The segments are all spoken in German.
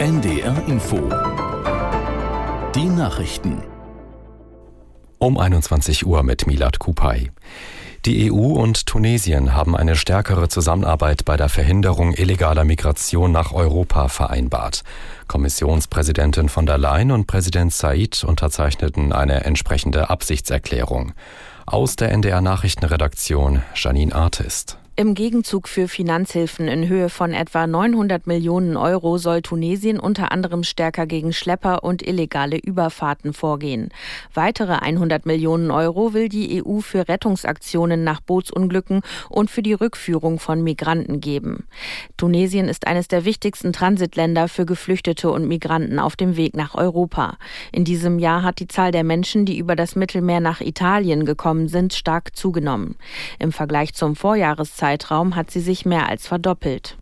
NDR Info. Die Nachrichten. Um 21 Uhr mit Milad Kupay. Die EU und Tunesien haben eine stärkere Zusammenarbeit bei der Verhinderung illegaler Migration nach Europa vereinbart. Kommissionspräsidentin von der Leyen und Präsident Said unterzeichneten eine entsprechende Absichtserklärung. Aus der NDR Nachrichtenredaktion Janine Artist. Im Gegenzug für Finanzhilfen in Höhe von etwa 900 Millionen Euro soll Tunesien unter anderem stärker gegen Schlepper und illegale Überfahrten vorgehen. Weitere 100 Millionen Euro will die EU für Rettungsaktionen nach Bootsunglücken und für die Rückführung von Migranten geben. Tunesien ist eines der wichtigsten Transitländer für Geflüchtete und Migranten auf dem Weg nach Europa. In diesem Jahr hat die Zahl der Menschen, die über das Mittelmeer nach Italien gekommen sind, stark zugenommen. Im Vergleich zum Vorjahreszeit Zeitraum hat sie sich mehr als verdoppelt.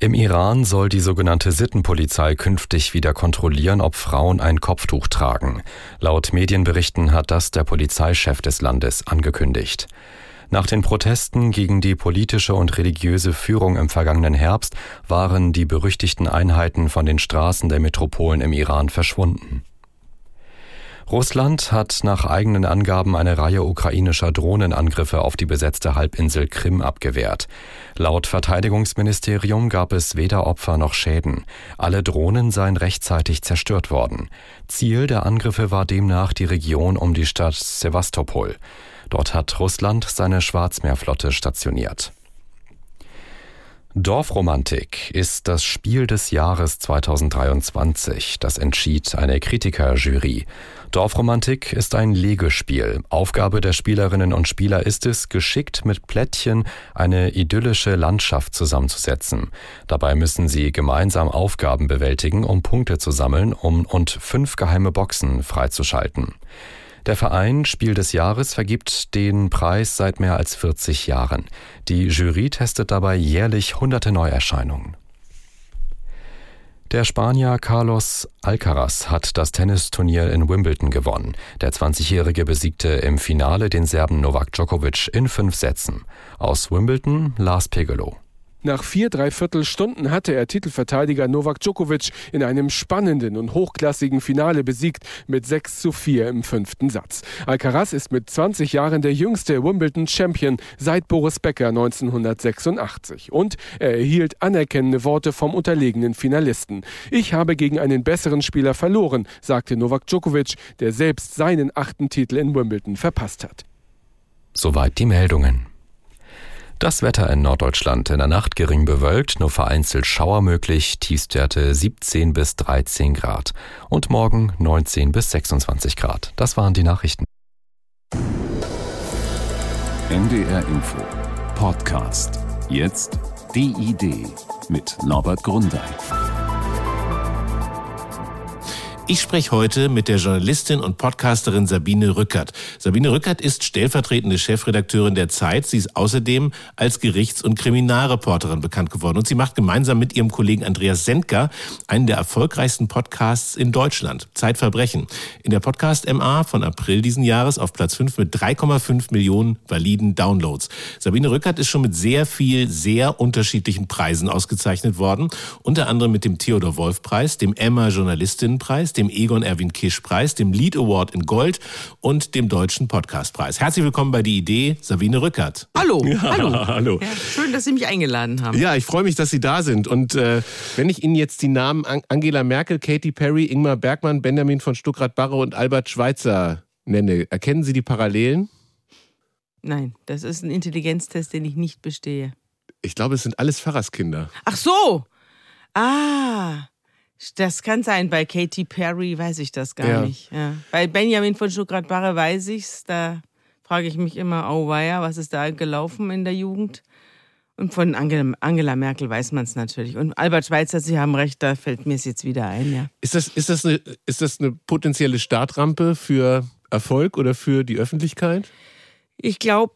Im Iran soll die sogenannte Sittenpolizei künftig wieder kontrollieren, ob Frauen ein Kopftuch tragen. Laut Medienberichten hat das der Polizeichef des Landes angekündigt. Nach den Protesten gegen die politische und religiöse Führung im vergangenen Herbst waren die berüchtigten Einheiten von den Straßen der Metropolen im Iran verschwunden. Russland hat nach eigenen Angaben eine Reihe ukrainischer Drohnenangriffe auf die besetzte Halbinsel Krim abgewehrt. Laut Verteidigungsministerium gab es weder Opfer noch Schäden. Alle Drohnen seien rechtzeitig zerstört worden. Ziel der Angriffe war demnach die Region um die Stadt Sevastopol. Dort hat Russland seine Schwarzmeerflotte stationiert. Dorfromantik ist das Spiel des Jahres 2023. Das entschied eine Kritikerjury. Dorfromantik ist ein Legespiel. Aufgabe der Spielerinnen und Spieler ist es, geschickt mit Plättchen eine idyllische Landschaft zusammenzusetzen. Dabei müssen sie gemeinsam Aufgaben bewältigen, um Punkte zu sammeln um, und fünf geheime Boxen freizuschalten. Der Verein Spiel des Jahres vergibt den Preis seit mehr als 40 Jahren. Die Jury testet dabei jährlich hunderte Neuerscheinungen. Der Spanier Carlos Alcaraz hat das Tennisturnier in Wimbledon gewonnen. Der 20-Jährige besiegte im Finale den Serben Novak Djokovic in fünf Sätzen. Aus Wimbledon Lars Pegelow. Nach vier Dreiviertelstunden hatte er Titelverteidiger Novak Djokovic in einem spannenden und hochklassigen Finale besiegt mit 6 zu 4 im fünften Satz. Alcaraz ist mit 20 Jahren der jüngste Wimbledon-Champion seit Boris Becker 1986. Und er erhielt anerkennende Worte vom unterlegenen Finalisten. Ich habe gegen einen besseren Spieler verloren, sagte Novak Djokovic, der selbst seinen achten Titel in Wimbledon verpasst hat. Soweit die Meldungen. Das Wetter in Norddeutschland in der Nacht gering bewölkt, nur vereinzelt Schauer möglich, Tiefstwerte 17 bis 13 Grad und morgen 19 bis 26 Grad. Das waren die Nachrichten. NDR Info Podcast. Jetzt die Idee mit Norbert Grundei. Ich spreche heute mit der Journalistin und Podcasterin Sabine Rückert. Sabine Rückert ist stellvertretende Chefredakteurin der Zeit. Sie ist außerdem als Gerichts- und Kriminalreporterin bekannt geworden. Und sie macht gemeinsam mit ihrem Kollegen Andreas Sendker einen der erfolgreichsten Podcasts in Deutschland, Zeitverbrechen. In der Podcast MA von April diesen Jahres auf Platz 5 mit 3,5 Millionen validen Downloads. Sabine Rückert ist schon mit sehr viel, sehr unterschiedlichen Preisen ausgezeichnet worden. Unter anderem mit dem Theodor Wolf Preis, dem Emma Journalistinnenpreis, dem Egon Erwin Kisch Preis, dem Lead Award in Gold und dem Deutschen Podcastpreis. Herzlich willkommen bei Die Idee, Sabine Rückert. Hallo, ja, hallo. hallo. Ja, schön, dass Sie mich eingeladen haben. Ja, ich freue mich, dass Sie da sind. Und äh, wenn ich Ihnen jetzt die Namen Angela Merkel, Katy Perry, Ingmar Bergmann, Benjamin von Stuckrad-Barre und Albert Schweitzer nenne, erkennen Sie die Parallelen? Nein, das ist ein Intelligenztest, den ich nicht bestehe. Ich glaube, es sind alles Pfarrerskinder. Ach so! Ah, das kann sein. Bei Katy Perry weiß ich das gar ja. nicht. Ja. Bei Benjamin von Stuttgart-Barre weiß ich's. Da frage ich mich immer, oh weia, was ist da gelaufen in der Jugend? Und von Angela, Angela Merkel weiß man es natürlich. Und Albert Schweitzer, Sie haben recht, da fällt mir es jetzt wieder ein, ja. Ist das, ist, das eine, ist das eine potenzielle Startrampe für Erfolg oder für die Öffentlichkeit? Ich glaube,